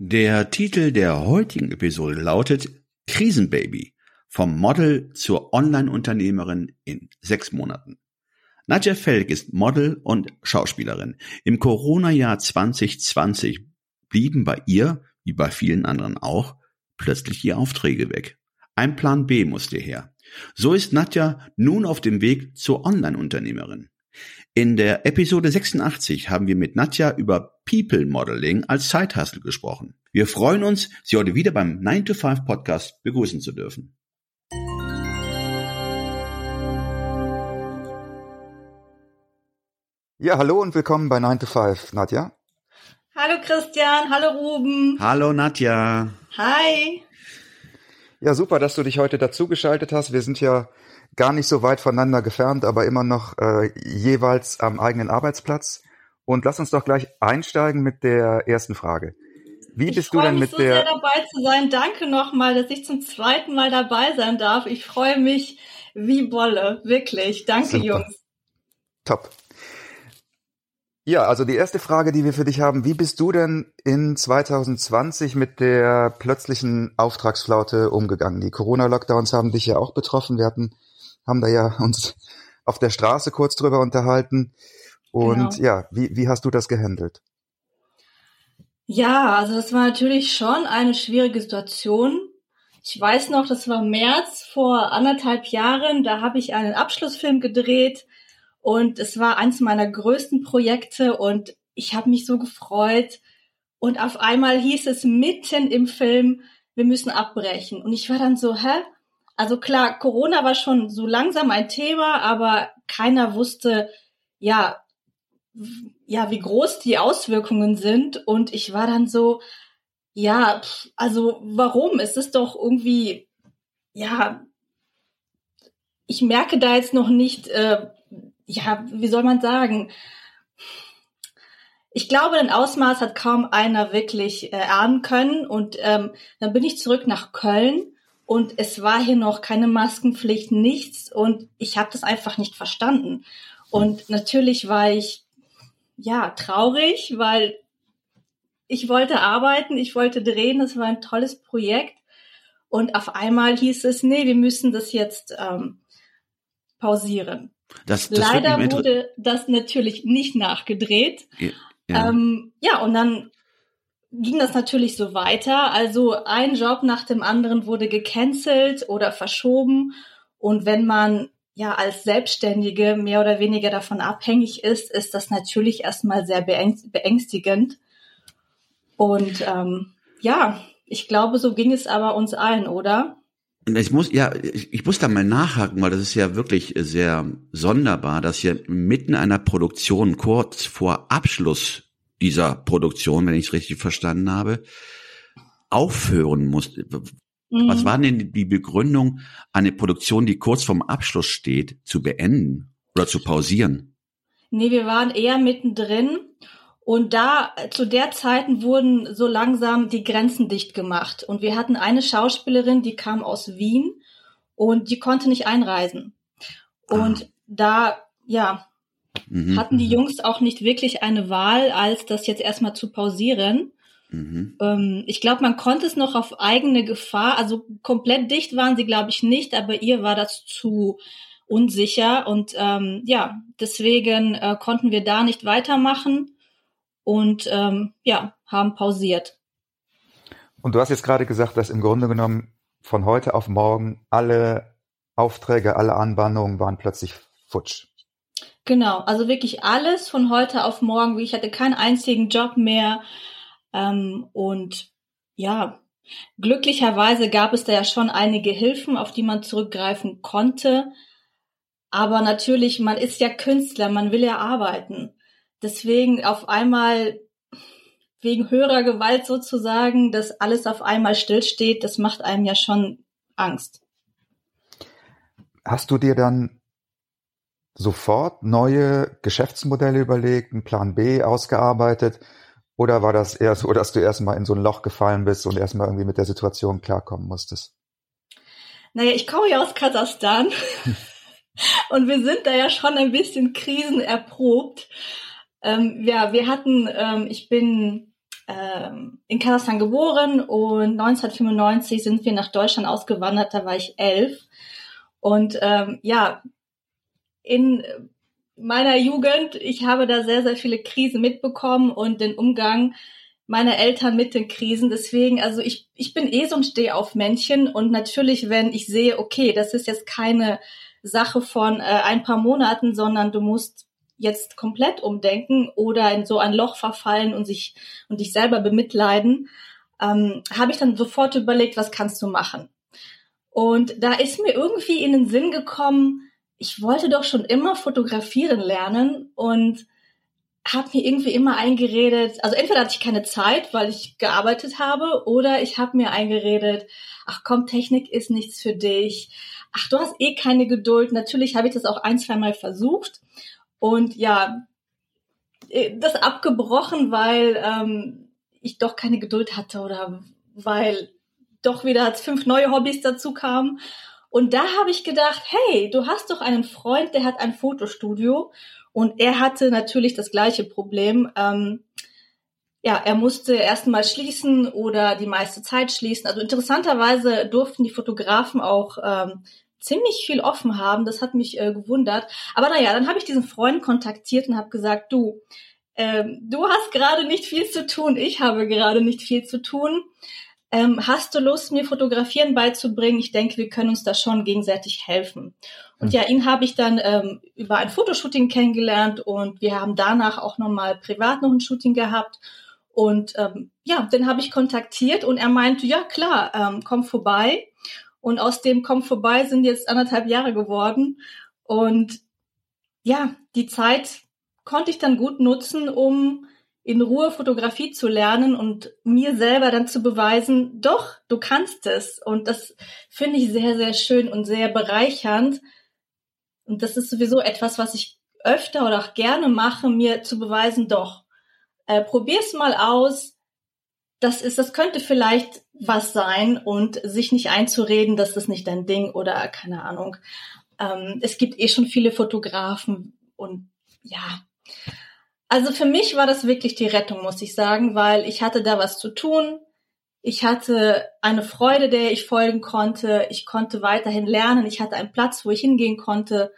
Der Titel der heutigen Episode lautet Krisenbaby vom Model zur Online-Unternehmerin in sechs Monaten. Nadja Felk ist Model und Schauspielerin. Im Corona-Jahr 2020 blieben bei ihr, wie bei vielen anderen auch, plötzlich die Aufträge weg. Ein Plan B musste her. So ist Nadja nun auf dem Weg zur Online-Unternehmerin. In der Episode 86 haben wir mit Nadja über People Modeling als Zeithustle gesprochen. Wir freuen uns, Sie heute wieder beim 9 to 5 Podcast begrüßen zu dürfen. Ja, hallo und willkommen bei 9 to 5, Nadja. Hallo Christian, hallo Ruben. Hallo Nadja. Hi. Ja, super, dass du dich heute dazugeschaltet hast. Wir sind ja gar nicht so weit voneinander gefärbt, aber immer noch äh, jeweils am eigenen Arbeitsplatz. Und lass uns doch gleich einsteigen mit der ersten Frage. Wie ich bist du denn mich mit so der sehr dabei zu sein. Danke nochmal, dass ich zum zweiten Mal dabei sein darf. Ich freue mich wie Bolle, wirklich. Danke, Super. Jungs. Top. Ja, also die erste Frage, die wir für dich haben, wie bist du denn in 2020 mit der plötzlichen Auftragsflaute umgegangen? Die Corona-Lockdowns haben dich ja auch betroffen. Wir hatten, haben da ja uns auf der Straße kurz drüber unterhalten. Und Genau. ja, wie, wie hast du das gehandelt? Ja, also das war natürlich schon eine schwierige Situation. Ich weiß noch, das war März vor anderthalb Jahren. Da habe ich einen Abschlussfilm gedreht und es war eines meiner größten Projekte und ich habe mich so gefreut. Und auf einmal hieß es mitten im Film, wir müssen abbrechen. Und ich war dann so, hä? Also klar, Corona war schon so langsam ein Thema, aber keiner wusste, ja, ja, wie groß die Auswirkungen sind. Und ich war dann so, ja, also warum? Es ist doch irgendwie, ja, ich merke da jetzt noch nicht, äh, ja, wie soll man sagen? Ich glaube, ein Ausmaß hat kaum einer wirklich äh, erahnen können. Und ähm, dann bin ich zurück nach Köln und es war hier noch keine Maskenpflicht, nichts. Und ich habe das einfach nicht verstanden. Und natürlich war ich ja traurig, weil ich wollte arbeiten, ich wollte drehen, das war ein tolles Projekt. Und auf einmal hieß es, nee, wir müssen das jetzt ähm, pausieren. Das, das Leider wurde das natürlich nicht nachgedreht. ja. Ähm, ja, und dann ging das natürlich so weiter. Also ein Job nach dem anderen wurde gecancelt oder verschoben. Und wenn man ja als Selbstständige mehr oder weniger davon abhängig ist, ist das natürlich erstmal sehr beängst- beängstigend. Und ähm, ja, ich glaube, so ging es aber uns allen, oder? Ich muss, ja, ich, ich muss da mal nachhaken, weil das ist ja wirklich sehr sonderbar, dass hier mitten einer Produktion, kurz vor Abschluss dieser Produktion, wenn ich es richtig verstanden habe, aufhören muss. Was Mhm. war denn die Begründung, eine Produktion, die kurz vorm Abschluss steht, zu beenden oder zu pausieren? Nee, wir waren eher mittendrin. Und da, zu der Zeit wurden so langsam die Grenzen dicht gemacht. Und wir hatten eine Schauspielerin, die kam aus Wien und die konnte nicht einreisen. Und da, ja, Mhm. hatten die Jungs auch nicht wirklich eine Wahl, als das jetzt erstmal zu pausieren. Mhm. Ähm, ich glaube, man konnte es noch auf eigene Gefahr, also komplett dicht waren sie, glaube ich, nicht, aber ihr war das zu unsicher und ähm, ja, deswegen äh, konnten wir da nicht weitermachen und ähm, ja, haben pausiert. Und du hast jetzt gerade gesagt, dass im Grunde genommen von heute auf morgen alle Aufträge, alle Anbahnungen waren plötzlich futsch. Genau, also wirklich alles von heute auf morgen. Ich hatte keinen einzigen Job mehr ähm, und ja, glücklicherweise gab es da ja schon einige Hilfen, auf die man zurückgreifen konnte. Aber natürlich, man ist ja Künstler, man will ja arbeiten. deswegen auf einmal wegen höherer Gewalt sozusagen, dass alles auf einmal stillsteht, das macht einem ja schon Angst. Hast du dir dann sofort neue Geschäftsmodelle überlegt, einen Plan B ausgearbeitet? Oder war das eher so, dass du erstmal in so ein Loch gefallen bist und erstmal irgendwie mit der Situation klarkommen musstest? Naja, ich komme ja aus Kasachstan und wir sind da ja schon ein bisschen krisenerprobt. Ähm, ja, wir hatten, ähm, ich bin ähm, in Kasachstan geboren und 1995 sind wir nach Deutschland ausgewandert, da war ich elf. Und ähm, ja, in meiner Jugend, ich habe da sehr, sehr viele Krisen mitbekommen und den Umgang meiner Eltern mit den Krisen. Deswegen, also ich, ich bin eh so ein Stehaufmännchen und natürlich, wenn ich sehe, okay, das ist jetzt keine Sache von äh, ein paar Monaten, sondern du musst jetzt komplett umdenken oder in so ein Loch verfallen und sich und dich selber bemitleiden, ähm, habe ich dann sofort überlegt, was kannst du machen? Und da ist mir irgendwie in den Sinn gekommen, ich wollte doch schon immer fotografieren lernen und habe mir irgendwie immer eingeredet, also entweder hatte ich keine Zeit, weil ich gearbeitet habe, oder ich habe mir eingeredet, ach komm, Technik ist nichts für dich, ach du hast eh keine Geduld. Natürlich habe ich das auch ein, zwei Mal versucht und ja, äh, das abgebrochen, weil ähm, ich doch keine Geduld hatte oder weil doch wieder fünf neue Hobbys dazu kamen. Und da habe ich gedacht, hey, du hast doch einen Freund, der hat ein Fotostudio und er hatte natürlich das gleiche Problem. Ähm, ja, er musste erstmal schließen oder die meiste Zeit schließen. Also interessanterweise durften die Fotografen auch ähm, ziemlich viel offen haben. Das hat mich äh, gewundert. Aber naja, dann habe ich diesen Freund kontaktiert und habe gesagt, du, ähm, du hast gerade nicht viel zu tun, ich habe gerade nicht viel zu tun. Ähm, hast du Lust, mir Fotografieren beizubringen? Ich denke, wir können uns da schon gegenseitig helfen. Und ja, ihn habe ich dann ähm, über ein Fotoshooting kennengelernt und wir haben danach auch nochmal privat noch ein Shooting gehabt. Und ähm, ja, den habe ich kontaktiert und er meinte, ja klar, ähm, komm vorbei. Und aus dem komm vorbei sind jetzt anderthalb Jahre geworden. Und ja, die Zeit konnte ich dann gut nutzen, um in Ruhe Fotografie zu lernen und mir selber dann zu beweisen, doch, du kannst es. Und das finde ich sehr, sehr schön und sehr bereichernd. Und das ist sowieso etwas, was ich öfter oder auch gerne mache, mir zu beweisen, doch, äh, probier's mal aus. Das ist, das könnte vielleicht was sein und sich nicht einzureden, dass das nicht dein Ding oder keine Ahnung. Ähm, es gibt eh schon viele Fotografen und ja, also für mich war das wirklich die Rettung, muss ich sagen, weil ich hatte da was zu tun. Ich hatte eine Freude, der ich folgen konnte. Ich konnte weiterhin lernen. Ich hatte einen Platz, wo ich hingehen konnte.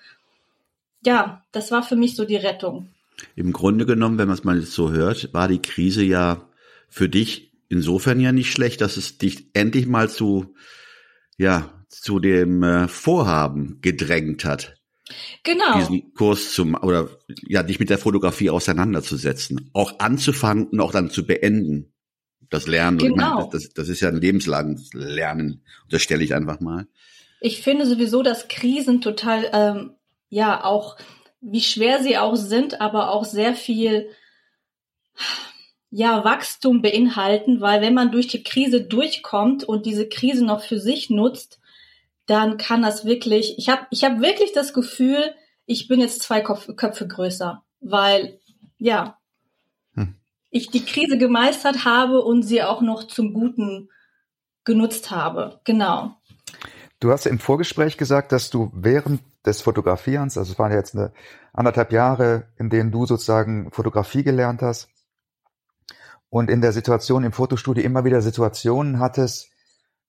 Ja, das war für mich so die Rettung. Im Grunde genommen, wenn man es mal so hört, war die Krise ja für dich insofern ja nicht schlecht, dass es dich endlich mal zu, ja, zu dem äh, Vorhaben gedrängt hat. Genau. Diesen Kurs zum, oder ja, dich mit der Fotografie auseinanderzusetzen. Auch anzufangen und auch dann zu beenden. Das Lernen. Genau. Meine, das, das ist ja ein lebenslanges Lernen. Das stelle ich einfach mal. Ich finde sowieso, dass Krisen total, ähm, ja, auch, wie schwer sie auch sind, aber auch sehr viel, ja, Wachstum beinhalten, weil wenn man durch die Krise durchkommt und diese Krise noch für sich nutzt, dann kann das wirklich, ich habe ich hab wirklich das Gefühl, ich bin jetzt zwei Kopf, Köpfe größer, weil ja, hm. ich die Krise gemeistert habe und sie auch noch zum Guten genutzt habe. Genau. Du hast im Vorgespräch gesagt, dass du während des Fotografierens, also es waren jetzt eine anderthalb Jahre, in denen du sozusagen Fotografie gelernt hast und in der Situation im Fotostudio immer wieder Situationen hattest,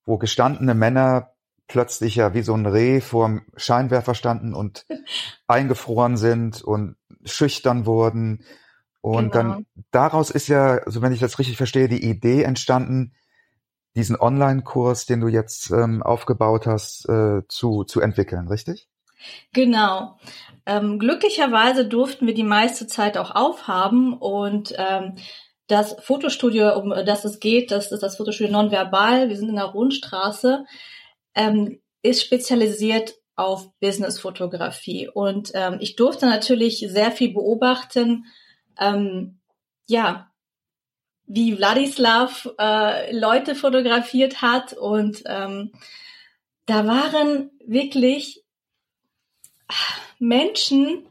wo gestandene Männer plötzlich ja wie so ein Reh vorm Scheinwerfer standen und eingefroren sind und schüchtern wurden. Und genau. dann daraus ist ja, also wenn ich das richtig verstehe, die Idee entstanden, diesen Online-Kurs, den du jetzt ähm, aufgebaut hast, äh, zu, zu entwickeln, richtig? Genau. Ähm, glücklicherweise durften wir die meiste Zeit auch aufhaben und ähm, das Fotostudio, um das es geht, das ist das Fotostudio Nonverbal. Wir sind in der Rundstraße ähm, ist spezialisiert auf Business-Fotografie. Und ähm, ich durfte natürlich sehr viel beobachten, ähm, ja, wie Wladislav äh, Leute fotografiert hat und ähm, da waren wirklich Menschen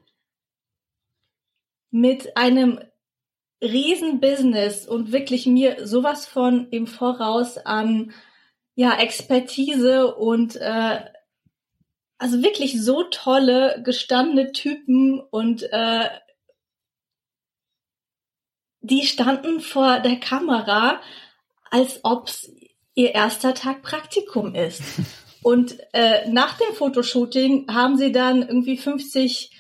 mit einem riesen Business und wirklich mir sowas von im Voraus an ja Expertise und äh, also wirklich so tolle gestandene Typen und äh, die standen vor der Kamera, als ob's ihr erster Tag Praktikum ist. Und äh, nach dem Fotoshooting haben sie dann irgendwie 50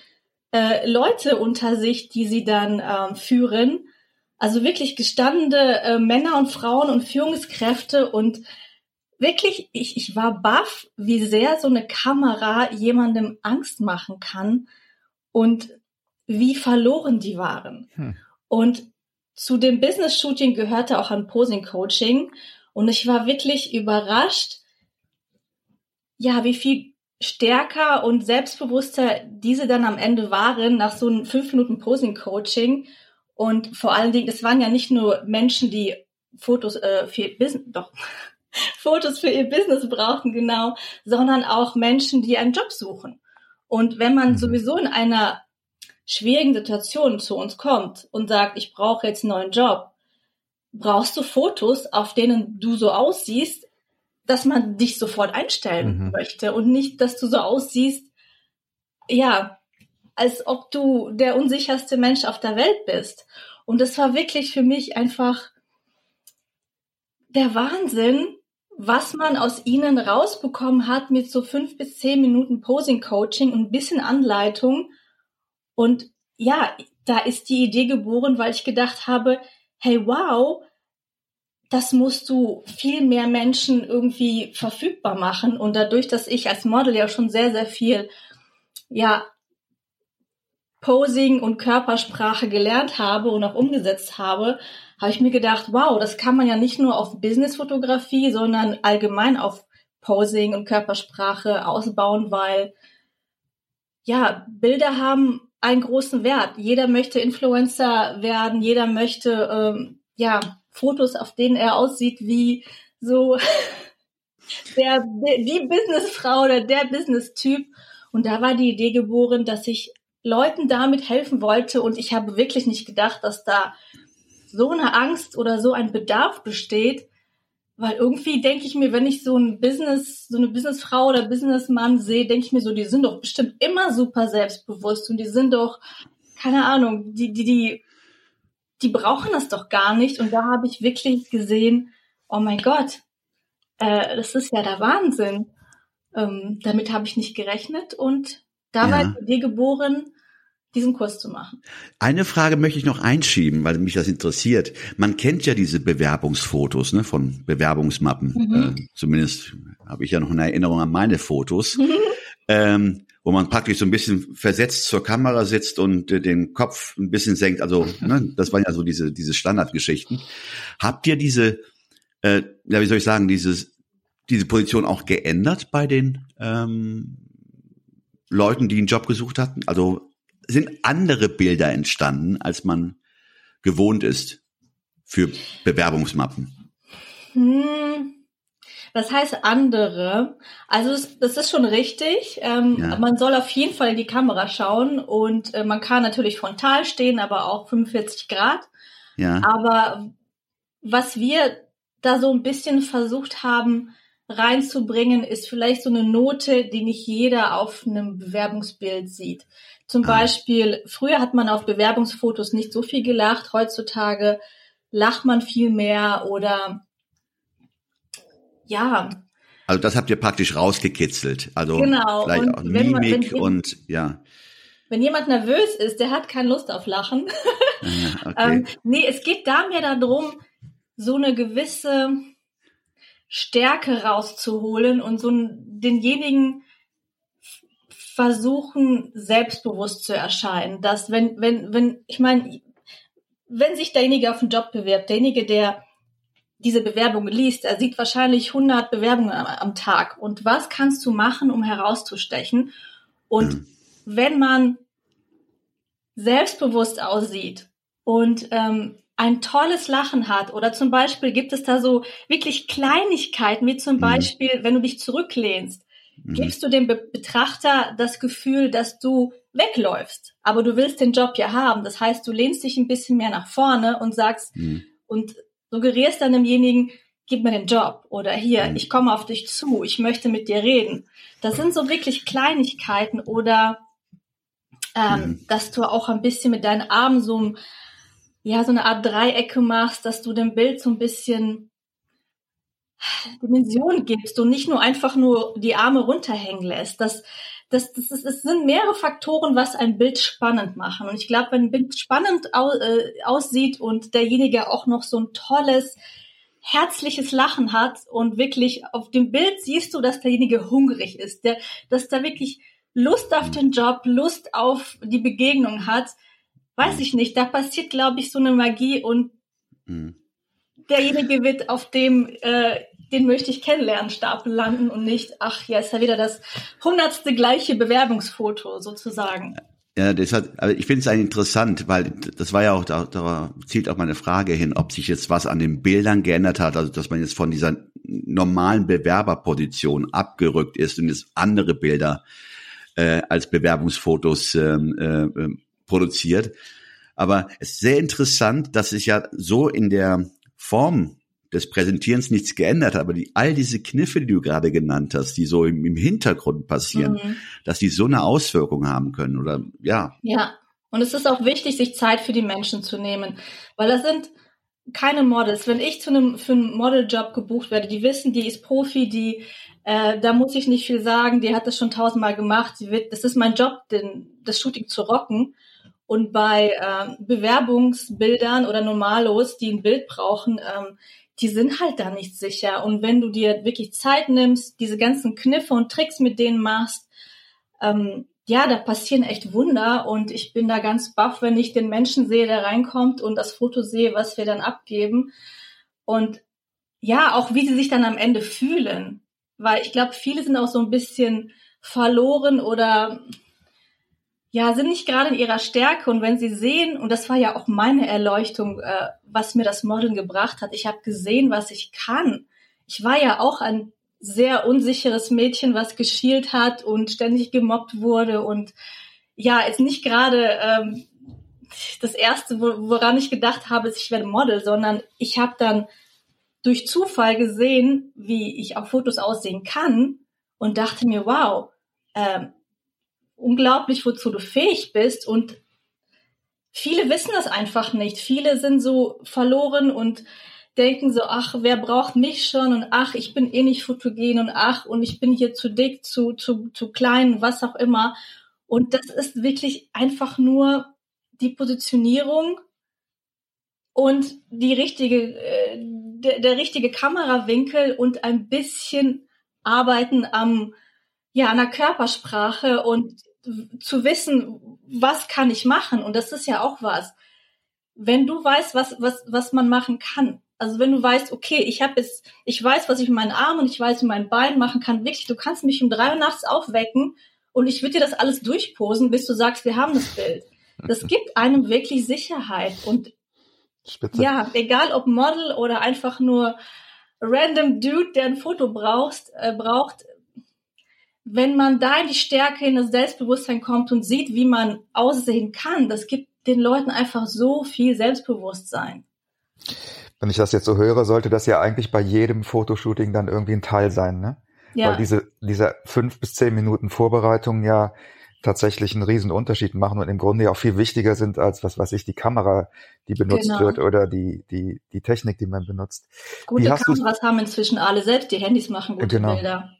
äh, Leute unter sich, die sie dann äh, führen. Also wirklich gestandene äh, Männer und Frauen und Führungskräfte und wirklich, ich, ich war baff, wie sehr so eine Kamera jemandem Angst machen kann und wie verloren die waren. Hm. Und zu dem Business Shooting gehörte auch ein Posing Coaching und ich war wirklich überrascht, ja, wie viel stärker und selbstbewusster diese dann am Ende waren nach so einem fünf Minuten Posing Coaching und vor allen Dingen, es waren ja nicht nur Menschen, die Fotos äh, für Business, doch Fotos für ihr Business brauchten, genau, sondern auch Menschen, die einen Job suchen. Und wenn man mhm. sowieso in einer schwierigen Situation zu uns kommt und sagt, ich brauche jetzt einen neuen Job, brauchst du Fotos, auf denen du so aussiehst, dass man dich sofort einstellen mhm. möchte und nicht, dass du so aussiehst, ja, als ob du der unsicherste Mensch auf der Welt bist. Und das war wirklich für mich einfach der Wahnsinn, was man aus ihnen rausbekommen hat mit so fünf bis zehn Minuten Posing-Coaching und ein bisschen Anleitung. Und ja, da ist die Idee geboren, weil ich gedacht habe, hey, wow, das musst du viel mehr Menschen irgendwie verfügbar machen. Und dadurch, dass ich als Model ja schon sehr, sehr viel, ja, Posing und Körpersprache gelernt habe und auch umgesetzt habe, habe ich mir gedacht, wow, das kann man ja nicht nur auf Businessfotografie, sondern allgemein auf Posing und Körpersprache ausbauen, weil ja, Bilder haben einen großen Wert. Jeder möchte Influencer werden, jeder möchte ähm, ja Fotos, auf denen er aussieht wie so der, die Businessfrau oder der Business-Typ. Und da war die Idee geboren, dass ich Leuten damit helfen wollte und ich habe wirklich nicht gedacht, dass da so eine Angst oder so ein Bedarf besteht, weil irgendwie denke ich mir, wenn ich so ein Business, so eine Businessfrau oder Businessmann sehe, denke ich mir so, die sind doch bestimmt immer super selbstbewusst und die sind doch, keine Ahnung, die, die, die, die brauchen das doch gar nicht. Und da habe ich wirklich gesehen, oh mein Gott, äh, das ist ja der Wahnsinn. Ähm, damit habe ich nicht gerechnet und da ja. war die Idee geboren, diesen Kurs zu machen. Eine Frage möchte ich noch einschieben, weil mich das interessiert. Man kennt ja diese Bewerbungsfotos ne, von Bewerbungsmappen. Mhm. Äh, zumindest habe ich ja noch eine Erinnerung an meine Fotos, mhm. ähm, wo man praktisch so ein bisschen versetzt zur Kamera sitzt und äh, den Kopf ein bisschen senkt. Also ne, das waren ja so diese diese Standardgeschichten. Habt ihr diese, äh, ja wie soll ich sagen, dieses diese Position auch geändert bei den ähm, Leuten, die einen Job gesucht hatten? Also sind andere Bilder entstanden, als man gewohnt ist für Bewerbungsmappen? Hm. Das heißt andere. Also das, ist schon richtig. Ähm, ja. Man soll auf jeden Fall in die Kamera schauen und äh, man kann natürlich frontal stehen, aber auch 45 Grad. Ja. Aber was wir da so ein bisschen versucht haben reinzubringen, ist vielleicht so eine Note, die nicht jeder auf einem Bewerbungsbild sieht. Zum ah. Beispiel, früher hat man auf Bewerbungsfotos nicht so viel gelacht, heutzutage lacht man viel mehr oder ja. Also das habt ihr praktisch rausgekitzelt. Also genau. vielleicht und auch Mimik man, wenn, und ja. Wenn jemand nervös ist, der hat keine Lust auf Lachen. Ja, okay. ähm, nee, es geht da mehr darum, so eine gewisse Stärke rauszuholen und so denjenigen versuchen, selbstbewusst zu erscheinen. Dass wenn, wenn, wenn, ich meine, wenn sich derjenige auf einen Job bewirbt, derjenige, der diese Bewerbung liest, er sieht wahrscheinlich 100 Bewerbungen am, am Tag. Und was kannst du machen, um herauszustechen? Und mhm. wenn man selbstbewusst aussieht und ähm, ein tolles Lachen hat. Oder zum Beispiel gibt es da so wirklich Kleinigkeiten, wie zum mhm. Beispiel, wenn du dich zurücklehnst, mhm. gibst du dem Be Betrachter das Gefühl, dass du wegläufst. Aber du willst den Job ja haben. Das heißt, du lehnst dich ein bisschen mehr nach vorne und sagst mhm. und suggerierst dann demjenigen, gib mir den Job oder hier, mhm. ich komme auf dich zu, ich möchte mit dir reden. Das sind so wirklich Kleinigkeiten oder ähm, mhm. dass du auch ein bisschen mit deinen Armen so, ja, so eine Art Dreiecke machst, dass du dem Bild so ein bisschen Dimension gibst und nicht nur einfach nur die Arme runterhängen lässt. Das, das, das, das, das sind mehrere Faktoren, was ein Bild spannend machen. Und ich glaube, wenn ein Bild spannend au, äh, aussieht und derjenige auch noch so ein tolles, herzliches Lachen hat und wirklich auf dem Bild siehst du, dass derjenige hungrig ist, der, dass da wirklich Lust auf den Job, Lust auf die Begegnung hat, weiß ich nicht. Da passiert, glaube ich, so eine Magie und mhm. derjenige wird auf dem, äh, den möchte ich kennenlernen, Stapel landen und nicht, ach ja, ist ja wieder das hundertste gleiche Bewerbungsfoto sozusagen. Ja, deshalb, also ich finde es eigentlich interessant, weil das war ja auch, da, da zielt auch meine Frage hin, ob sich jetzt was an den Bildern geändert hat, also dass man jetzt von dieser normalen Bewerberposition abgerückt ist und jetzt andere Bilder äh, als Bewerbungsfotos ähm, äh, äh, produziert. Aber es ist sehr interessant, dass sich ja so in der Form des Präsentierens nichts geändert hat, aber die, all diese Kniffe, die du gerade genannt hast, die so im, im Hintergrund passieren, mhm. dass die so eine Auswirkung haben können oder ja. Ja, und es ist auch wichtig, sich Zeit für die Menschen zu nehmen, weil das sind keine Models. Wenn ich zu einem für einen Modeljob gebucht werde, die wissen, die ist Profi, die äh, da muss ich nicht viel sagen, die hat das schon tausendmal gemacht. Sie wird, das ist mein Job, den, das Shooting zu rocken. Und bei äh, Bewerbungsbildern oder Normalos, die ein Bild brauchen, ähm, die sind halt da nicht sicher. Und wenn du dir wirklich Zeit nimmst, diese ganzen Kniffe und Tricks mit denen machst, ähm, ja, da passieren echt Wunder und ich bin da ganz baff, wenn ich den Menschen sehe, der reinkommt und das Foto sehe, was wir dann abgeben. Und ja, auch wie sie sich dann am Ende fühlen. Weil ich glaube, viele sind auch so ein bisschen verloren oder ja, sind nicht gerade in ihrer Stärke. Und wenn sie sehen, und das war ja auch meine Erleuchtung, äh, was mir das Modeln gebracht hat, ich habe gesehen, was ich kann. Ich war ja auch ein sehr unsicheres Mädchen, was geschielt hat und ständig gemobbt wurde und ja, jetzt nicht gerade ähm, das erste, woran ich gedacht habe, ist, ich werde Model, sondern ich habe dann durch Zufall gesehen, wie ich auf Fotos aussehen kann und dachte mir, wow, ähm, unglaublich, wozu du fähig bist. Und viele wissen das einfach nicht. Viele sind so verloren und denken so, ach, wer braucht mich schon und ach, ich bin eh nicht fotogen und ach, und ich bin hier zu dick, zu, zu, zu klein, was auch immer. Und das ist wirklich einfach nur die Positionierung und die richtige, äh, der, der richtige Kamerawinkel und ein bisschen arbeiten am, ja, an der Körpersprache und zu wissen, was kann ich machen? Und das ist ja auch was. Wenn du weißt, was, was, was man machen kann. Also wenn du weißt, okay, ich habe jetzt, ich weiß, was ich mit meinen Armen und ich weiß, wie mein Bein machen kann, wirklich, du kannst mich um drei Uhr nachts aufwecken und ich würde dir das alles durchposen, bis du sagst, wir haben das Bild. Das gibt einem wirklich Sicherheit und Spitze. ja, egal ob Model oder einfach nur random Dude, der ein Foto brauchst, äh, braucht, wenn man da in die Stärke, in das Selbstbewusstsein kommt und sieht, wie man aussehen kann, das gibt den Leuten einfach so viel Selbstbewusstsein. Wenn ich das jetzt so höre, sollte das ja eigentlich bei jedem Fotoshooting dann irgendwie ein Teil sein, ne? Ja. Weil diese, diese fünf bis zehn Minuten Vorbereitung ja tatsächlich einen riesen Unterschied machen und im Grunde ja auch viel wichtiger sind als was weiß ich die Kamera, die benutzt genau. wird oder die die die Technik, die man benutzt. Gute Kameras haben inzwischen alle selbst, die Handys machen gute genau. Bilder.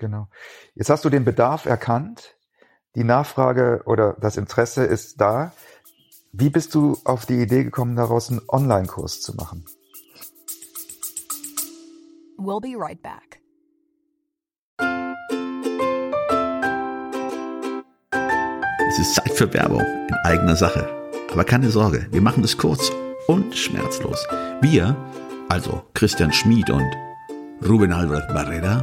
Genau. Jetzt hast du den Bedarf erkannt, die Nachfrage oder das Interesse ist da. Wie bist du auf die Idee gekommen, daraus einen Online-Kurs zu machen? We'll be right back. Es ist Zeit für Werbung in eigener Sache. Aber keine Sorge, wir machen es kurz und schmerzlos. Wir, also Christian Schmid und Ruben Albert Barrera,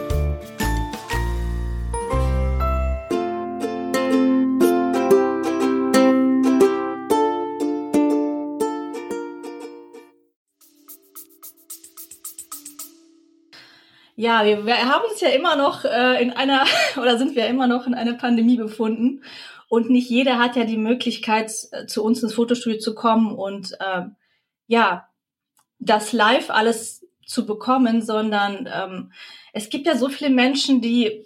Ja, wir, wir haben uns ja immer noch äh, in einer oder sind wir immer noch in einer Pandemie befunden. Und nicht jeder hat ja die Möglichkeit äh, zu uns ins Fotostudio zu kommen und äh, ja das live alles zu bekommen, sondern ähm, es gibt ja so viele Menschen, die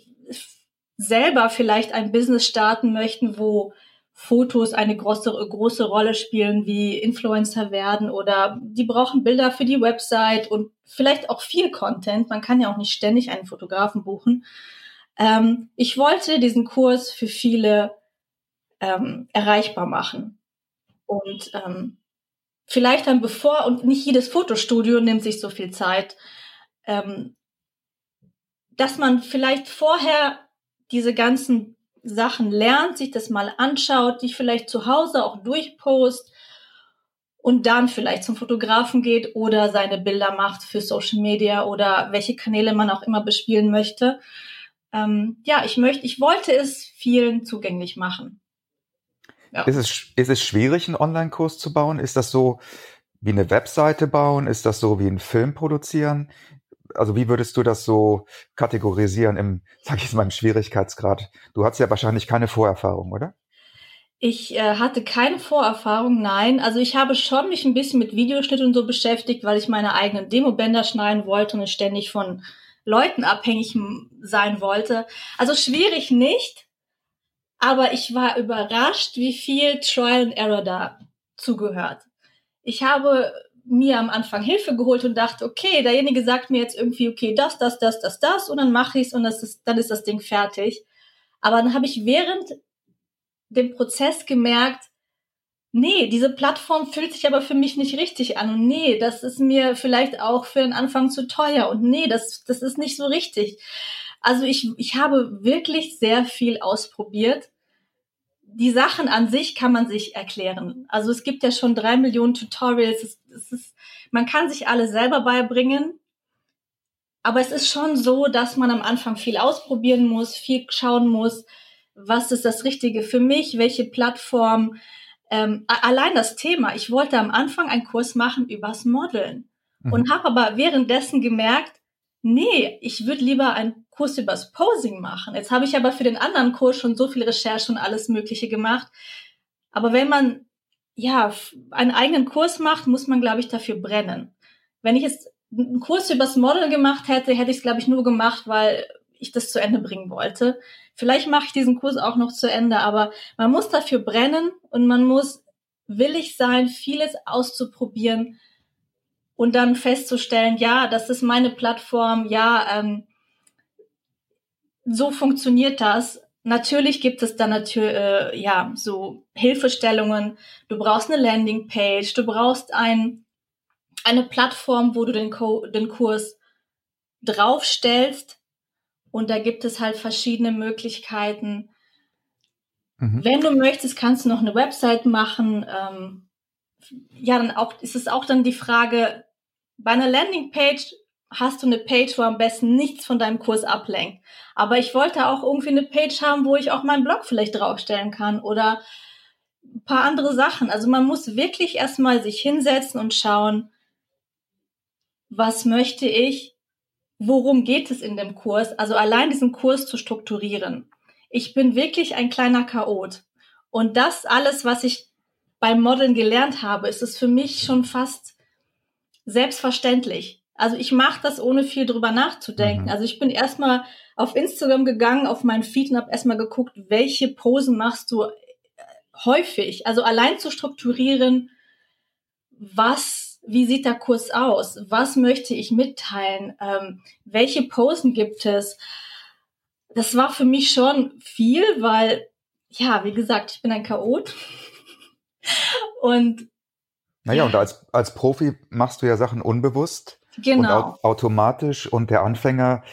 selber vielleicht ein Business starten möchten, wo Fotos eine große, große Rolle spielen, wie Influencer werden oder die brauchen Bilder für die Website und vielleicht auch viel Content. Man kann ja auch nicht ständig einen Fotografen buchen. Ähm, ich wollte diesen Kurs für viele ähm, erreichbar machen. Und ähm, vielleicht dann bevor, und nicht jedes Fotostudio nimmt sich so viel Zeit, ähm, dass man vielleicht vorher diese ganzen Sachen lernt, sich das mal anschaut, die vielleicht zu Hause auch durchpost und dann vielleicht zum Fotografen geht oder seine Bilder macht für Social Media oder welche Kanäle man auch immer bespielen möchte. Ähm, ja, ich möchte, ich wollte es vielen zugänglich machen. Ja. Ist, es, ist es schwierig, einen Online-Kurs zu bauen? Ist das so wie eine Webseite bauen? Ist das so wie einen Film produzieren? Also wie würdest du das so kategorisieren im, sag ich mal, im Schwierigkeitsgrad? Du hast ja wahrscheinlich keine Vorerfahrung, oder? Ich äh, hatte keine Vorerfahrung, nein. Also ich habe schon mich ein bisschen mit Videoschnitt und so beschäftigt, weil ich meine eigenen Demobänder schneiden wollte und ständig von Leuten abhängig sein wollte. Also schwierig nicht, aber ich war überrascht, wie viel Trial and Error da zugehört. Ich habe mir am Anfang Hilfe geholt und dachte, okay, derjenige sagt mir jetzt irgendwie, okay, das, das, das, das, das und dann mache ich es und das ist, dann ist das Ding fertig. Aber dann habe ich während dem Prozess gemerkt, nee, diese Plattform fühlt sich aber für mich nicht richtig an und nee, das ist mir vielleicht auch für den Anfang zu teuer und nee, das, das ist nicht so richtig. Also ich, ich habe wirklich sehr viel ausprobiert die Sachen an sich kann man sich erklären. Also es gibt ja schon drei Millionen Tutorials. Es, es ist, man kann sich alle selber beibringen. Aber es ist schon so, dass man am Anfang viel ausprobieren muss, viel schauen muss, was ist das Richtige für mich, welche Plattform. Ähm, allein das Thema. Ich wollte am Anfang einen Kurs machen übers Modeln mhm. und habe aber währenddessen gemerkt, nee, ich würde lieber einen Kurs übers Posing machen. Jetzt habe ich aber für den anderen Kurs schon so viel Recherche und alles Mögliche gemacht. Aber wenn man ja einen eigenen Kurs macht, muss man, glaube ich, dafür brennen. Wenn ich jetzt einen Kurs übers Model gemacht hätte, hätte ich es, glaube ich, nur gemacht, weil ich das zu Ende bringen wollte. Vielleicht mache ich diesen Kurs auch noch zu Ende, aber man muss dafür brennen und man muss willig sein, vieles auszuprobieren und dann festzustellen, ja, das ist meine Plattform, ja, ähm, so funktioniert das. Natürlich gibt es dann natürlich äh, ja so Hilfestellungen. Du brauchst eine Landingpage, du brauchst ein eine Plattform, wo du den, Co den Kurs draufstellst. Und da gibt es halt verschiedene Möglichkeiten. Mhm. Wenn du möchtest, kannst du noch eine Website machen. Ähm, ja, dann auch ist es auch dann die Frage, bei einer Landingpage hast du eine Page, wo am besten nichts von deinem Kurs ablenkt. Aber ich wollte auch irgendwie eine Page haben, wo ich auch meinen Blog vielleicht draufstellen kann oder ein paar andere Sachen. Also man muss wirklich erstmal sich hinsetzen und schauen, was möchte ich, worum geht es in dem Kurs, also allein diesen Kurs zu strukturieren. Ich bin wirklich ein kleiner Chaot. Und das alles, was ich beim Modeln gelernt habe, ist es für mich schon fast selbstverständlich Also ich mache das ohne viel drüber nachzudenken. Mhm. Also ich bin erstmal auf Instagram gegangen, auf meinen Feed und habe erstmal geguckt, welche Posen machst du äh, häufig. Also allein zu strukturieren, was, wie sieht der Kurs aus? Was möchte ich mitteilen? Ähm, welche Posen gibt es? Das war für mich schon viel, weil, ja, wie gesagt, ich bin ein Chaot. Und naja, und als, als Profi machst du ja Sachen unbewusst genau. und automatisch und der Anfänger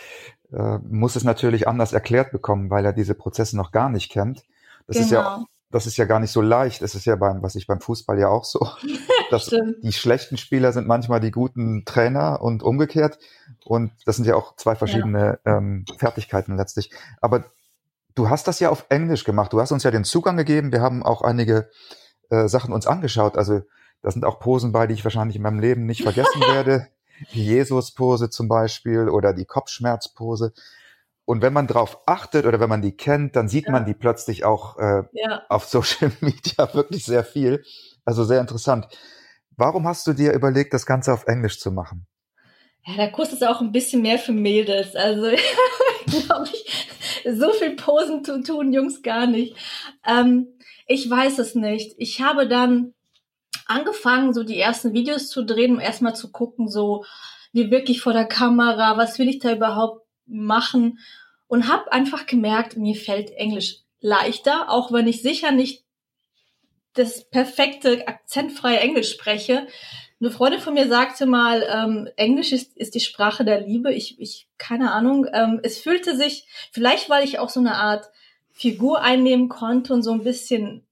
äh, muss es natürlich anders erklärt bekommen, weil er diese Prozesse noch gar nicht kennt. Das genau. ist ja genau. das ist ja gar nicht so leicht. Es ist ja beim, was ich beim Fußball ja auch so, dass die schlechten Spieler sind manchmal die guten Trainer und umgekehrt. Und das sind ja auch zwei verschiedene ja. ähm, Fertigkeiten letztlich. Aber du hast das ja auf Englisch gemacht. Du hast uns ja den Zugang gegeben. Wir haben auch einige äh, Sachen uns angeschaut. Also da sind auch Posen bei, die ich wahrscheinlich in meinem Leben nicht vergessen werde. Die Jesus-Pose zum Beispiel oder die Kopfschmerzpose. Und wenn man drauf achtet oder wenn man die kennt, dann sieht ja. man die plötzlich auch äh, ja. auf Social Media wirklich sehr viel. Also sehr interessant. Warum hast du dir überlegt, das Ganze auf Englisch zu machen? Ja, der Kurs ist auch ein bisschen mehr für Mädels. Also glaube ich, so viel Posen zu tun, Jungs gar nicht. Ähm, ich weiß es nicht. Ich habe dann angefangen, so die ersten Videos zu drehen, um erstmal zu gucken, so wie wirklich vor der Kamera, was will ich da überhaupt machen und habe einfach gemerkt, mir fällt Englisch leichter, auch wenn ich sicher nicht das perfekte akzentfreie Englisch spreche. Eine Freundin von mir sagte mal, ähm, Englisch ist, ist die Sprache der Liebe. Ich, ich keine Ahnung. Ähm, es fühlte sich, vielleicht weil ich auch so eine Art Figur einnehmen konnte und so ein bisschen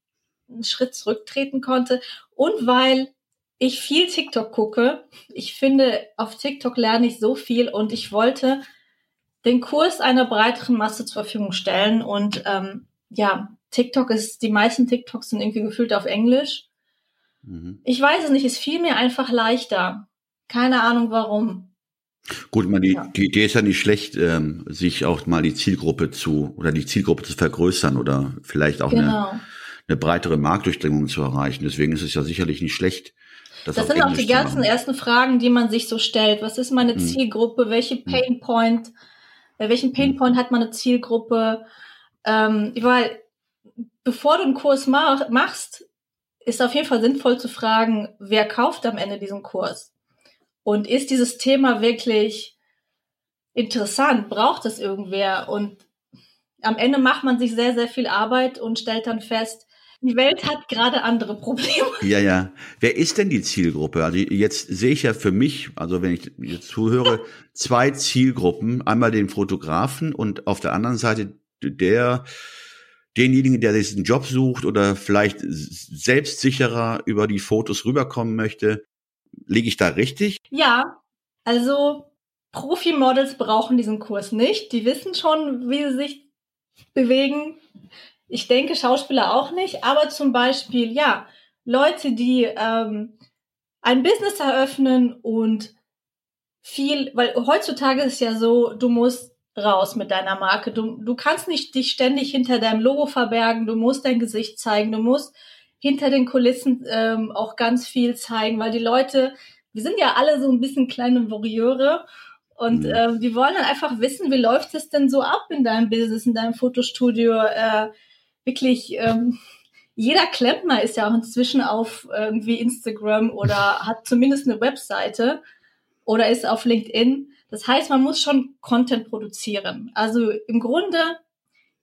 einen Schritt zurücktreten konnte und weil ich viel TikTok gucke. Ich finde, auf TikTok lerne ich so viel und ich wollte den Kurs einer breiteren Masse zur Verfügung stellen. Und ähm, ja, TikTok ist, die meisten TikToks sind irgendwie gefühlt auf Englisch. Mhm. Ich weiß es nicht, es fiel mir einfach leichter. Keine Ahnung warum. Gut, man, die, ja. die Idee ist ja nicht schlecht, ähm, sich auch mal die Zielgruppe zu oder die Zielgruppe zu vergrößern oder vielleicht auch genau. eine eine breitere Marktdurchdringung zu erreichen. Deswegen ist es ja sicherlich nicht schlecht. Das, das sind auch die ganzen ersten Fragen, die man sich so stellt. Was ist meine hm. Zielgruppe? Welche hm. Painpoint? Äh, welchen Painpoint hm. hat meine Zielgruppe? Ähm, weil bevor du einen Kurs mach, machst, ist auf jeden Fall sinnvoll zu fragen, wer kauft am Ende diesen Kurs? Und ist dieses Thema wirklich interessant? Braucht es irgendwer? Und am Ende macht man sich sehr, sehr viel Arbeit und stellt dann fest, die Welt hat gerade andere Probleme. Ja, ja. Wer ist denn die Zielgruppe? Also jetzt sehe ich ja für mich, also wenn ich jetzt zuhöre, zwei Zielgruppen. Einmal den Fotografen und auf der anderen Seite der, denjenigen, der diesen Job sucht oder vielleicht selbstsicherer über die Fotos rüberkommen möchte. Liege ich da richtig? Ja, also Profi-Models brauchen diesen Kurs nicht. Die wissen schon, wie sie sich bewegen. Ich denke Schauspieler auch nicht, aber zum Beispiel, ja, Leute, die ähm, ein Business eröffnen und viel, weil heutzutage ist ja so, du musst raus mit deiner Marke. Du, du kannst nicht dich ständig hinter deinem Logo verbergen, du musst dein Gesicht zeigen, du musst hinter den Kulissen ähm, auch ganz viel zeigen, weil die Leute, wir sind ja alle so ein bisschen kleine Voyeure und mhm. äh, die wollen dann einfach wissen, wie läuft es denn so ab in deinem Business, in deinem Fotostudio, äh, wirklich, ähm, jeder Klempner ist ja auch inzwischen auf irgendwie Instagram oder hat zumindest eine Webseite oder ist auf LinkedIn. Das heißt, man muss schon Content produzieren. Also im Grunde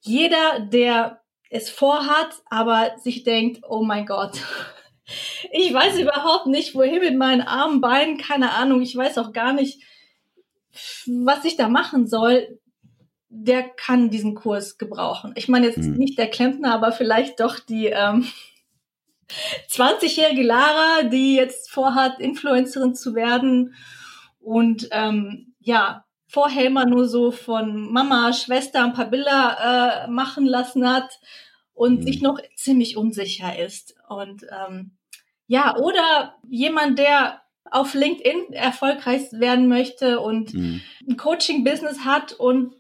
jeder, der es vorhat, aber sich denkt, oh mein Gott, ich weiß überhaupt nicht, wohin mit meinen armen Beinen, keine Ahnung, ich weiß auch gar nicht, was ich da machen soll der kann diesen Kurs gebrauchen. Ich meine jetzt mhm. nicht der Klempner, aber vielleicht doch die ähm, 20-jährige Lara, die jetzt vorhat, Influencerin zu werden und ähm, ja, vorher immer nur so von Mama, Schwester ein paar Bilder äh, machen lassen hat und mhm. sich noch ziemlich unsicher ist. Und ähm, ja, oder jemand, der auf LinkedIn erfolgreich werden möchte und mhm. ein Coaching-Business hat und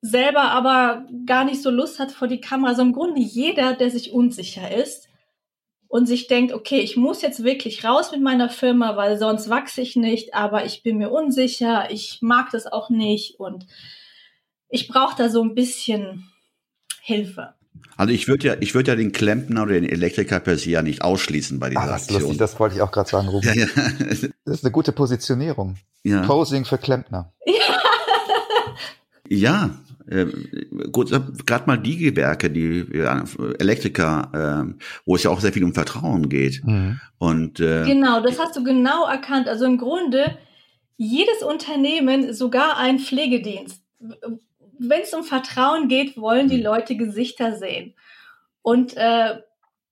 selber aber gar nicht so Lust hat vor die Kamera. Also im Grunde jeder, der sich unsicher ist und sich denkt, okay, ich muss jetzt wirklich raus mit meiner Firma, weil sonst wachse ich nicht, aber ich bin mir unsicher, ich mag das auch nicht und ich brauche da so ein bisschen Hilfe. Also ich würde ja, ich würde ja den Klempner oder den Elektriker per se ja nicht ausschließen bei dieser Ah, das ist Aktion. lustig, das wollte ich auch gerade sagen, Ruben. ja, ja. Das ist eine gute Positionierung. ja. Posing für Klempner. Ja, äh, gut, gerade mal die Gewerke, die äh, Elektriker, äh, wo es ja auch sehr viel um Vertrauen geht. Und äh, Genau, das hast du genau erkannt. Also im Grunde jedes Unternehmen, sogar ein Pflegedienst, wenn es um Vertrauen geht, wollen die Leute Gesichter sehen. Und äh,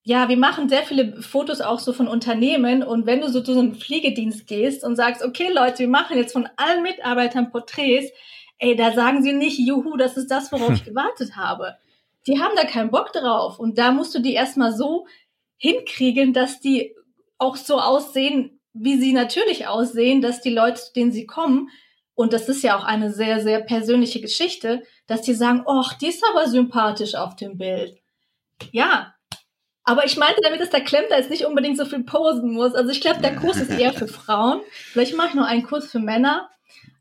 ja, wir machen sehr viele Fotos auch so von Unternehmen. Und wenn du so zu so einem Pflegedienst gehst und sagst, okay Leute, wir machen jetzt von allen Mitarbeitern Porträts, ey, da sagen sie nicht, juhu, das ist das, worauf ich gewartet habe. Die haben da keinen Bock drauf. Und da musst du die erstmal so hinkriegen, dass die auch so aussehen, wie sie natürlich aussehen, dass die Leute, zu denen sie kommen, und das ist ja auch eine sehr, sehr persönliche Geschichte, dass die sagen, ach, die ist aber sympathisch auf dem Bild. Ja. Aber ich meinte damit, dass der Klempner jetzt nicht unbedingt so viel posen muss. Also ich glaube, der Kurs ist eher für Frauen. Vielleicht mache ich noch einen Kurs für Männer.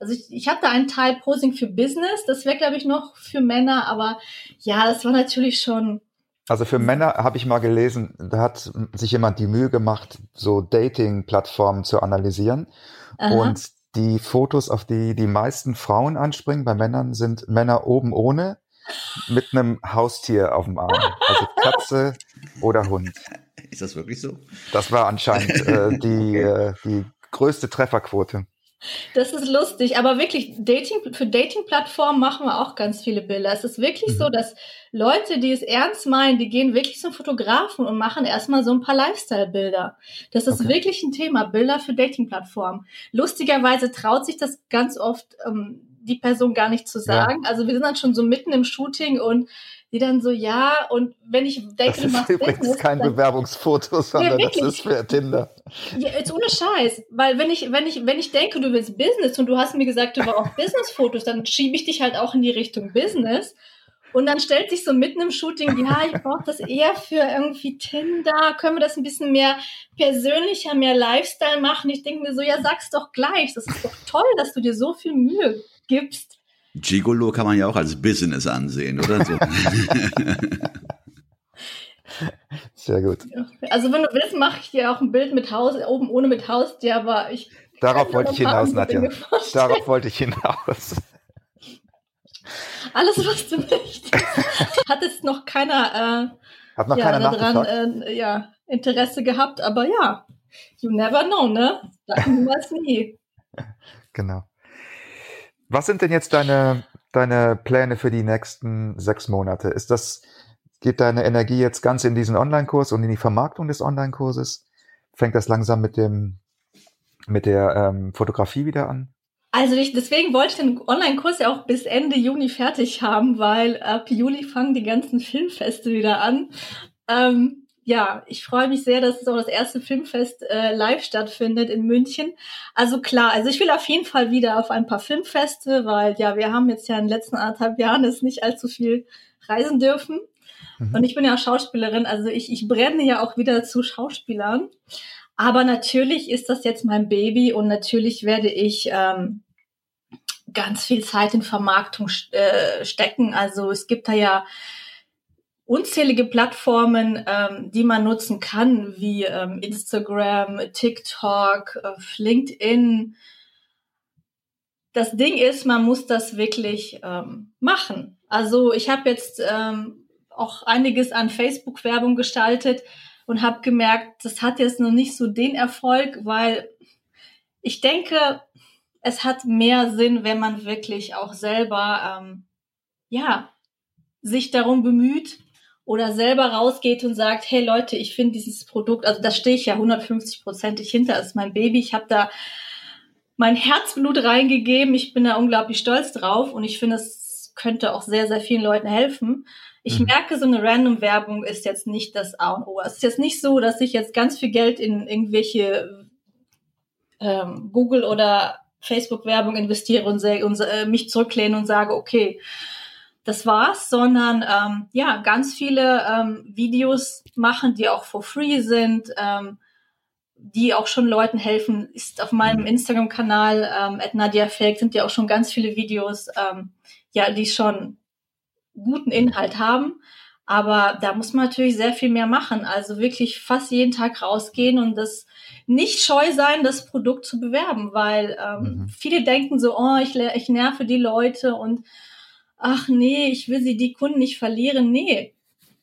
Also ich, ich habe da einen Teil Posing für Business. Das wäre, glaube ich, noch für Männer. Aber ja, das war natürlich schon Also für Männer habe ich mal gelesen, da hat sich jemand die Mühe gemacht, so Dating-Plattformen zu analysieren. Aha. Und die Fotos, auf die die meisten Frauen anspringen, bei Männern sind Männer oben ohne mit einem Haustier auf dem Arm. Also Katze oder Hund. ist das wirklich so? Das war anscheinend äh, die, äh, die größte Trefferquote. Das ist lustig, aber wirklich Dating für Dating-Plattformen machen wir auch ganz viele Bilder. Es ist wirklich Mhm. so, dass Leute, die es ernst meinen, die gehen wirklich zum Fotografen und machen erstmal so ein paar Lifestyle-Bilder. Das ist Okay. wirklich ein Thema, Bilder für Dating-Plattformen. Lustigerweise traut sich das ganz oft ähm, die Person gar nicht zu Ja. sagen. Also wir sind dann schon so mitten im Shooting und die dann so, ja, und wenn ich denke, Das du ist machst übrigens Business, kein dann Bewerbungsfoto, sondern das wirklich. ist für Tinder. ja, jetzt ohne Scheiß. Weil wenn ich, wenn ich, wenn ich denke, du willst Business und du hast mir gesagt, du brauchst Business-Fotos, dann schiebe ich dich halt auch in die Richtung Business. Und dann stellt sich so mitten im Shooting, ja, ich brauche das eher für irgendwie Tinder. Können wir das ein bisschen mehr persönlicher, mehr Lifestyle machen? Ich denke mir so, ja, sag's doch gleich. Das ist doch toll, dass du dir so viel Mühe gibst. Gigolo kann man ja auch als Business ansehen, oder so. Sehr gut. Also wenn du willst, mache ich dir auch ein Bild mit Haus, oben ohne mit Haustier, aber ich Darauf wollte ich hinaus, Nadja. Darauf wollte ich hinaus. Alles, was du möchtest. Hat jetzt noch keiner, Hat noch äh, ja, keiner daran äh, ja, Interesse gehabt, aber ja, you never know, ne? Sagen niemals nie. Genau. Was sind denn jetzt deine, deine Pläne für die nächsten sechs Monate? Ist das, geht deine Energie jetzt ganz in diesen Online-Kurs und in die Vermarktung des Online-Kurses? Fängt das langsam mit dem, mit der ähm, Fotografie wieder an? Also ich, deswegen wollte ich den Online-Kurs ja auch bis Ende Juni fertig haben, weil ab Juli fangen die ganzen Filmfeste wieder an. Ähm, ja, ich freue mich sehr, dass es auch das erste Filmfest äh, live stattfindet in München. Also klar, also ich will auf jeden Fall wieder auf ein paar Filmfeste, weil ja, wir haben jetzt ja in den letzten anderthalb Jahren es nicht allzu viel reisen dürfen. Mhm. Und ich bin ja auch Schauspielerin, also ich, ich brenne ja auch wieder zu Schauspielern. Aber natürlich ist das jetzt mein Baby und natürlich werde ich ähm, ganz viel Zeit in Vermarktung äh, stecken. Also es gibt da ja unzählige Plattformen, ähm, die man nutzen kann, wie ähm, Instagram, TikTok, äh, LinkedIn. Das Ding ist, man muss das wirklich ähm, machen. Also ich habe jetzt ähm, auch einiges an Facebook-Werbung gestaltet und habe gemerkt, das hat jetzt noch nicht so den Erfolg, weil ich denke, es hat mehr Sinn, wenn man wirklich auch selber ähm, ja sich darum bemüht oder selber rausgeht und sagt, hey Leute, ich finde dieses Produkt, also da stehe ich ja 150 prozentig hinter, ist mein Baby, ich habe da mein Herzblut reingegeben, ich bin da unglaublich stolz drauf und ich finde, es könnte auch sehr, sehr vielen Leuten helfen. Ich Mhm. merke, so eine Random-Werbung ist jetzt nicht das A und O. Es ist jetzt nicht so, dass ich jetzt ganz viel Geld in irgendwelche ähm, Google- oder Facebook-Werbung investiere und, und äh, mich zurücklehne und sage, okay, das war's, sondern ähm, ja, ganz viele ähm, Videos machen, die auch for free sind, ähm, die auch schon Leuten helfen. Ist auf meinem Instagram-Kanal ähm, Nadia Fake sind ja auch schon ganz viele Videos, ähm, ja, die schon guten Inhalt haben. Aber da muss man natürlich sehr viel mehr machen. Also wirklich fast jeden Tag rausgehen und das nicht scheu sein, das Produkt zu bewerben, weil ähm, mhm. viele denken so, oh, ich, ich nerve die Leute und ach nee, ich will sie die Kunden nicht verlieren. Nee,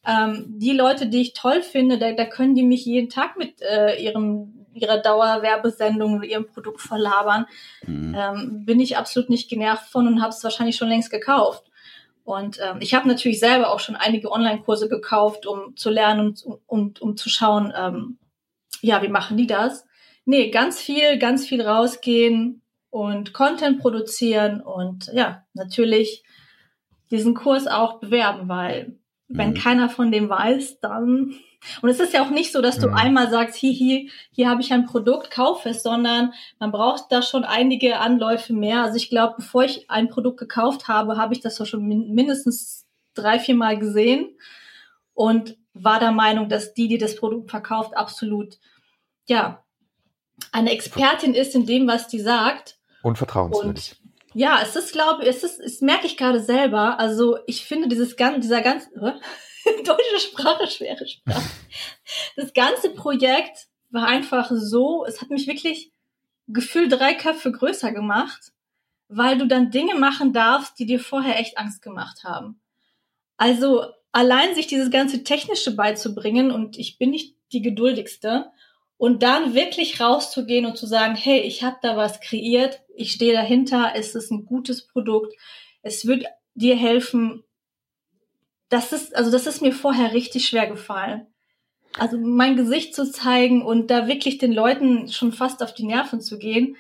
ähm, die Leute, die ich toll finde, da, da können die mich jeden Tag mit äh, ihrem ihrer Dauerwerbesendung ihrem Produkt verlabern. Mhm. Ähm, bin ich absolut nicht genervt von und habe es wahrscheinlich schon längst gekauft. Und ähm, ich habe natürlich selber auch schon einige Online-Kurse gekauft, um zu lernen und, und um zu schauen, ähm, ja, wie machen die das? Nee, ganz viel, ganz viel rausgehen und Content produzieren und ja, natürlich diesen Kurs auch bewerben, weil wenn mhm. keiner von dem weiß, dann und es ist ja auch nicht so, dass du mhm. einmal sagst, hi, hi, hier habe ich ein Produkt, kauf es, sondern man braucht da schon einige Anläufe mehr. Also ich glaube, bevor ich ein Produkt gekauft habe, habe ich das doch schon mindestens drei, vier Mal gesehen und war der Meinung, dass die, die das Produkt verkauft, absolut, ja, eine Expertin ist in dem, was die sagt. Und vertrauenswürdig. Ja, es ist, glaube ich, es ist, es merke ich gerade selber. Also ich finde dieses ganze, dieser ganze, deutsche Sprache, schwere Sprache. Das ganze Projekt war einfach so, es hat mich wirklich gefühlt drei Köpfe größer gemacht, weil du dann Dinge machen darfst, die dir vorher echt Angst gemacht haben. Also allein sich dieses ganze Technische beizubringen und ich bin nicht die geduldigste und dann wirklich rauszugehen und zu sagen, hey, ich habe da was kreiert, ich stehe dahinter, es ist ein gutes Produkt, es wird dir helfen. Das ist, also das ist mir vorher richtig schwer gefallen. Also mein Gesicht zu zeigen und da wirklich den Leuten schon fast auf die Nerven zu gehen.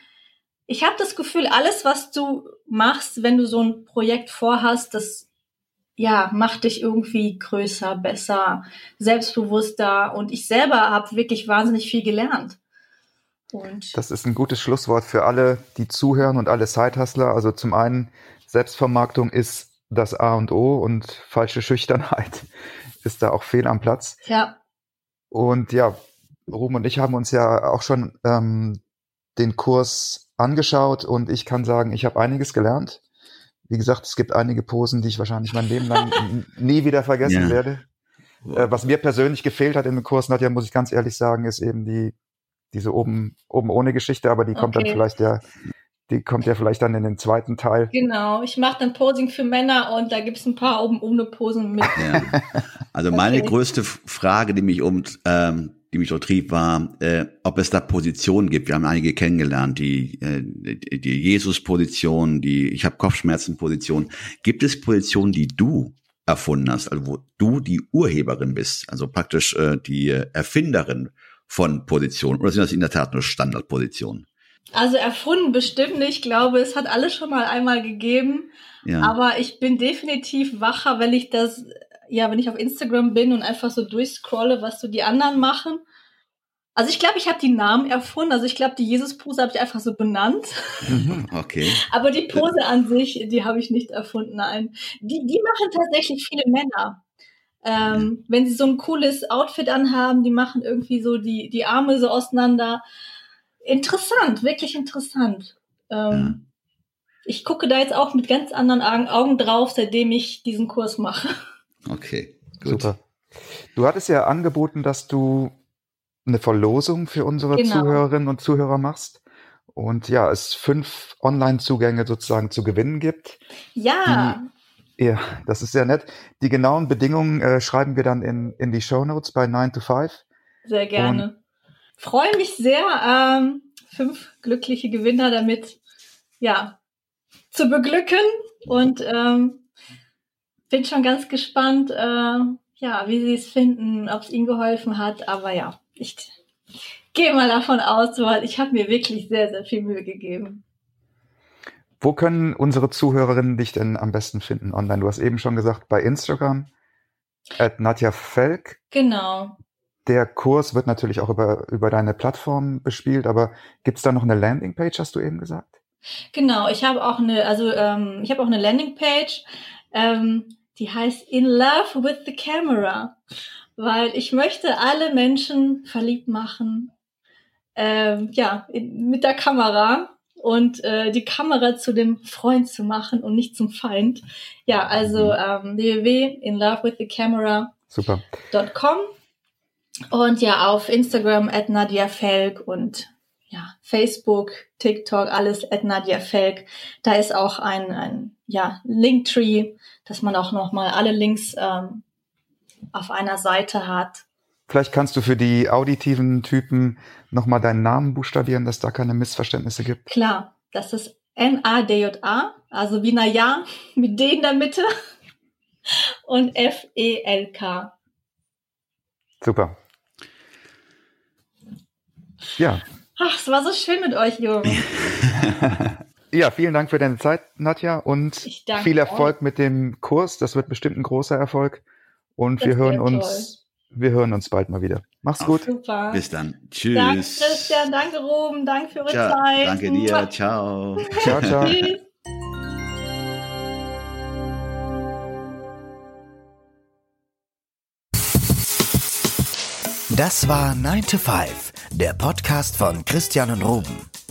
Ich habe das Gefühl, alles, was du machst, wenn du so ein Projekt vorhast, das ja, macht dich irgendwie größer, besser, selbstbewusster. Und ich selber habe wirklich wahnsinnig viel gelernt. Und das ist ein gutes Schlusswort für alle, die zuhören und alle Sidehustler. Also zum einen, Selbstvermarktung ist das A und O und falsche Schüchternheit ist da auch fehl am Platz. Ja. Und ja, Ruben und ich haben uns ja auch schon ähm, den Kurs angeschaut und ich kann sagen, ich habe einiges gelernt. Wie gesagt, es gibt einige Posen, die ich wahrscheinlich mein Leben lang nie wieder vergessen ja. werde. Äh, was mir persönlich gefehlt hat in dem Kurs, Nadja, muss ich ganz ehrlich sagen, ist eben die, diese oben, oben ohne Geschichte, aber die kommt okay. dann vielleicht ja, die kommt ja vielleicht dann in den zweiten Teil. Genau, ich mache dann Posing für Männer und da gibt es ein paar oben ohne Posen mit. Ja. Also meine okay. größte Frage, die mich um ähm, die mich dort trieb, war, äh, ob es da Positionen gibt. Wir haben einige kennengelernt, die, äh, die Jesus-Position, die Ich habe Kopfschmerzen-Position. Gibt es Positionen, die du erfunden hast, also wo du die Urheberin bist, also praktisch äh, die Erfinderin von Positionen, oder sind das in der Tat nur Standardpositionen? Also erfunden bestimmt nicht. Ich glaube, es hat alles schon mal einmal gegeben. Ja. Aber ich bin definitiv wacher, wenn ich das ja, wenn ich auf Instagram bin und einfach so durchscrolle, was so die anderen machen. Also ich glaube, ich habe die Namen erfunden. Also ich glaube, die Jesus-Pose habe ich einfach so benannt. Mhm, okay. Aber die Pose an sich, die habe ich nicht erfunden. Nein, die, die machen tatsächlich viele Männer. Ähm, wenn sie so ein cooles Outfit anhaben, die machen irgendwie so die, die Arme so auseinander. Interessant, wirklich interessant. Ähm, ja. Ich gucke da jetzt auch mit ganz anderen Augen drauf, seitdem ich diesen Kurs mache. Okay, gut. Super. Du hattest ja angeboten, dass du eine Verlosung für unsere genau. Zuhörerinnen und Zuhörer machst. Und ja, es fünf Online-Zugänge sozusagen zu gewinnen gibt. Ja. Die, ja, das ist sehr nett. Die genauen Bedingungen äh, schreiben wir dann in, in die Show Notes bei 9 to 5. Sehr gerne. Und Freue mich sehr, ähm, fünf glückliche Gewinner damit, ja, zu beglücken und ähm, bin schon ganz gespannt, äh, ja, wie sie es finden, ob es ihnen geholfen hat. Aber ja, ich gehe mal davon aus, weil ich habe mir wirklich sehr, sehr viel Mühe gegeben. Wo können unsere Zuhörerinnen dich denn am besten finden online? Du hast eben schon gesagt, bei Instagram, at Nadja Felk. Genau. Der Kurs wird natürlich auch über, über deine Plattform bespielt, aber gibt es da noch eine Landingpage, hast du eben gesagt? Genau, ich habe auch eine, also ähm, ich habe auch eine Landingpage. Ähm, die heißt In Love with the Camera, weil ich möchte alle Menschen verliebt machen. Ähm, ja, in, mit der Kamera und äh, die Kamera zu dem Freund zu machen und nicht zum Feind. Ja, also ähm, www.inlovewiththecamera.com und ja auf Instagram at Nadia Felk und ja Facebook, TikTok, alles at Nadia Felk. Da ist auch ein, ein ja Linktree, dass man auch noch mal alle Links ähm, auf einer Seite hat. Vielleicht kannst du für die auditiven Typen nochmal deinen Namen buchstabieren, dass da keine Missverständnisse gibt. Klar, das ist N-A-D-J-A, also wie Naja, mit D in der Mitte und F-E-L-K. Super. Ja. Ach, es war so schön mit euch, Jungs. Ja, vielen Dank für deine Zeit, Nadja, und danke viel Erfolg mit dem Kurs. Das wird bestimmt ein großer Erfolg. Und Das wir hören uns, wir hören uns bald mal wieder. Mach's Auf gut. Super. Bis dann. Danke, Tschüss. Christian. Danke, Ruben. Danke für eure Ciao. Zeit. Danke dir. Ciao. Ciao, ciao. Tschüss. Das war 9 to 5, der Podcast von Christian und Ruben.